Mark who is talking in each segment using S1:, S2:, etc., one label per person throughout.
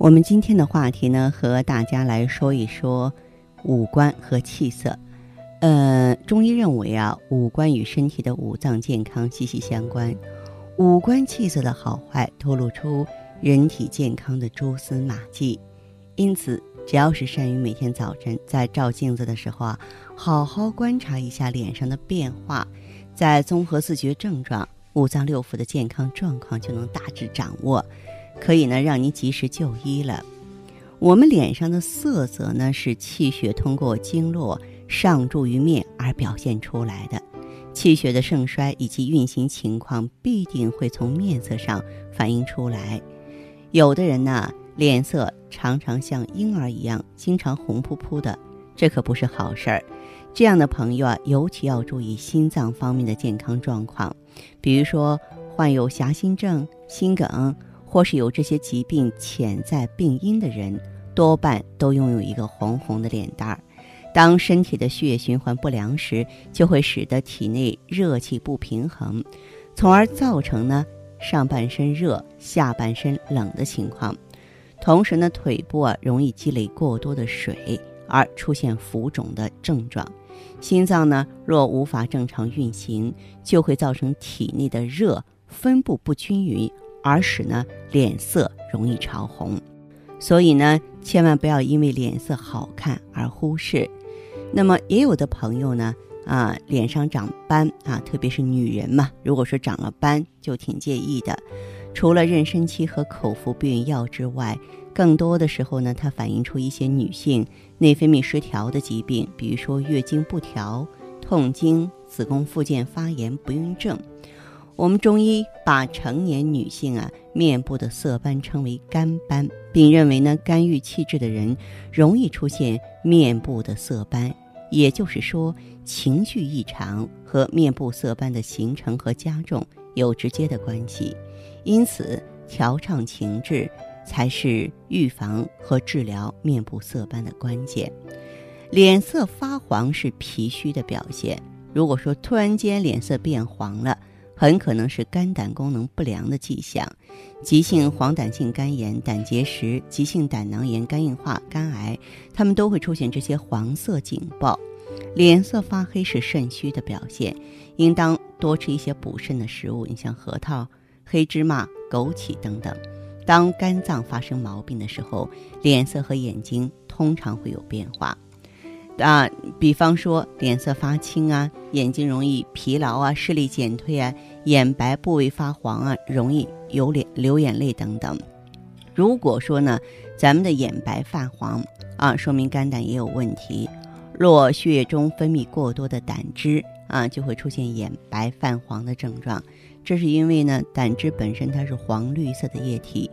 S1: 我们今天的话题呢，和大家来说一说五官和气色。呃，中医认为啊，五官与身体的五脏健康息息相关，五官气色的好坏透露出人体健康的蛛丝马迹。因此，只要是善于每天早晨在照镜子的时候啊，好好观察一下脸上的变化，在综合自觉症状、五脏六腑的健康状况就能大致掌握。可以呢，让您及时就医了。我们脸上的色泽呢，是气血通过经络上注于面而表现出来的。气血的盛衰以及运行情况，必定会从面色上反映出来。有的人呢，脸色常常像婴儿一样，经常红扑扑的，这可不是好事儿。这样的朋友啊，尤其要注意心脏方面的健康状况，比如说患有狭心症、心梗。或是有这些疾病潜在病因的人，多半都拥有一个红红的脸蛋儿。当身体的血液循环不良时，就会使得体内热气不平衡，从而造成呢上半身热、下半身冷的情况。同时呢，腿部啊容易积累过多的水，而出现浮肿的症状。心脏呢若无法正常运行，就会造成体内的热分布不均匀。而使呢脸色容易潮红，所以呢千万不要因为脸色好看而忽视。那么也有的朋友呢啊脸上长斑啊，特别是女人嘛，如果说长了斑就挺介意的。除了妊娠期和口服避孕药之外，更多的时候呢它反映出一些女性内分泌失调的疾病，比如说月经不调、痛经、子宫附件发炎、不孕症。我们中医把成年女性啊面部的色斑称为肝斑，并认为呢肝郁气滞的人容易出现面部的色斑，也就是说情绪异常和面部色斑的形成和加重有直接的关系。因此，调畅情志才是预防和治疗面部色斑的关键。脸色发黄是脾虚的表现，如果说突然间脸色变黄了。很可能是肝胆功能不良的迹象，急性黄疸性肝炎、胆结石、急性胆囊炎、肝硬化、肝癌，它们都会出现这些黄色警报。脸色发黑是肾虚的表现，应当多吃一些补肾的食物，你像核桃、黑芝麻、枸杞等等。当肝脏发生毛病的时候，脸色和眼睛通常会有变化。啊，比方说脸色发青啊，眼睛容易疲劳啊，视力减退啊，眼白部位发黄啊，容易有脸流眼泪等等。如果说呢，咱们的眼白泛黄啊，说明肝胆也有问题。若血液中分泌过多的胆汁啊，就会出现眼白泛黄的症状。这是因为呢，胆汁本身它是黄绿色的液体。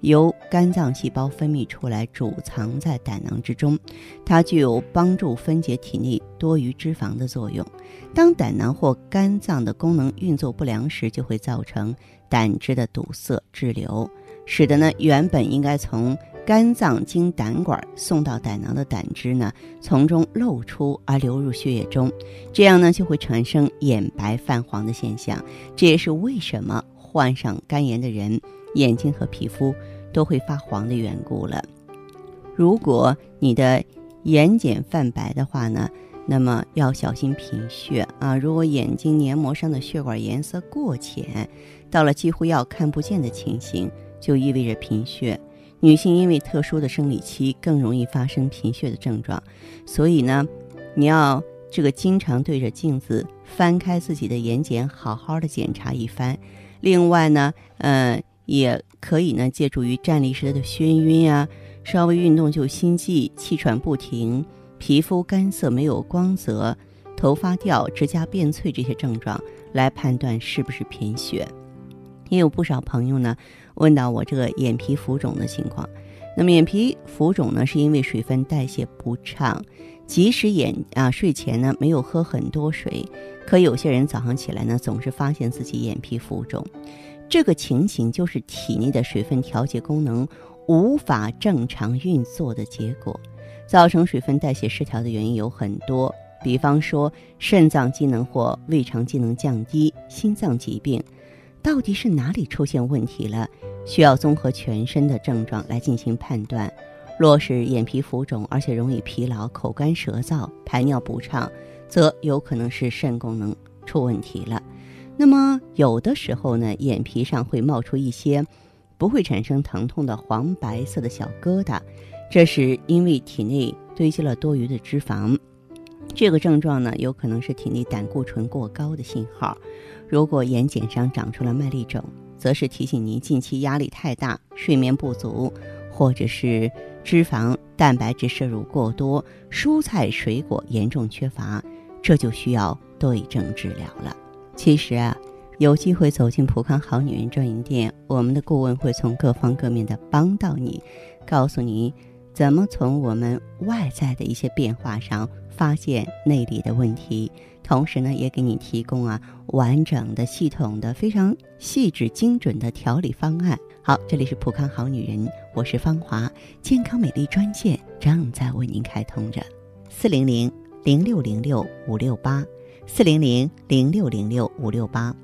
S1: 由肝脏细胞分泌出来，储藏在胆囊之中，它具有帮助分解体内多余脂肪的作用。当胆囊或肝脏的功能运作不良时，就会造成胆汁的堵塞滞留，使得呢原本应该从肝脏经胆管送到胆囊的胆汁呢从中漏出而流入血液中，这样呢就会产生眼白泛黄的现象。这也是为什么患上肝炎的人。眼睛和皮肤都会发黄的缘故了。如果你的眼睑泛白的话呢，那么要小心贫血啊。如果眼睛黏膜上的血管颜色过浅，到了几乎要看不见的情形，就意味着贫血。女性因为特殊的生理期，更容易发生贫血的症状。所以呢，你要这个经常对着镜子翻开自己的眼睑，好好的检查一番。另外呢，嗯。也可以呢，借助于站立时的眩晕啊，稍微运动就心悸、气喘不停、皮肤干涩没有光泽、头发掉、指甲变脆这些症状来判断是不是贫血。也有不少朋友呢问到我这个眼皮浮肿的情况，那么眼皮浮肿呢，是因为水分代谢不畅，即使眼啊睡前呢没有喝很多水，可有些人早上起来呢总是发现自己眼皮浮肿，这个情形就是体内的水分调节功能无法正常运作的结果。造成水分代谢失调的原因有很多，比方说肾脏机能或胃肠机能降低、心脏疾病。到底是哪里出现问题了？需要综合全身的症状来进行判断。若是眼皮浮肿，而且容易疲劳、口干舌燥、排尿不畅，则有可能是肾功能出问题了。那么有的时候呢，眼皮上会冒出一些不会产生疼痛的黄白色的小疙瘩，这是因为体内堆积了多余的脂肪。这个症状呢，有可能是体内胆固醇过高的信号。如果眼睑上长出了麦粒肿，则是提醒您近期压力太大、睡眠不足，或者是脂肪、蛋白质摄入过多、蔬菜水果严重缺乏，这就需要对症治疗了。其实啊，有机会走进普康好女人专营店，我们的顾问会从各方各面的帮到你，告诉你怎么从我们外在的一些变化上发现内里的问题。同时呢，也给你提供啊完整的、系统的、非常细致精准的调理方案。好，这里是普康好女人，我是芳华，健康美丽专线正在为您开通着，四零零零六零六五六八，四零零零六零六五六八。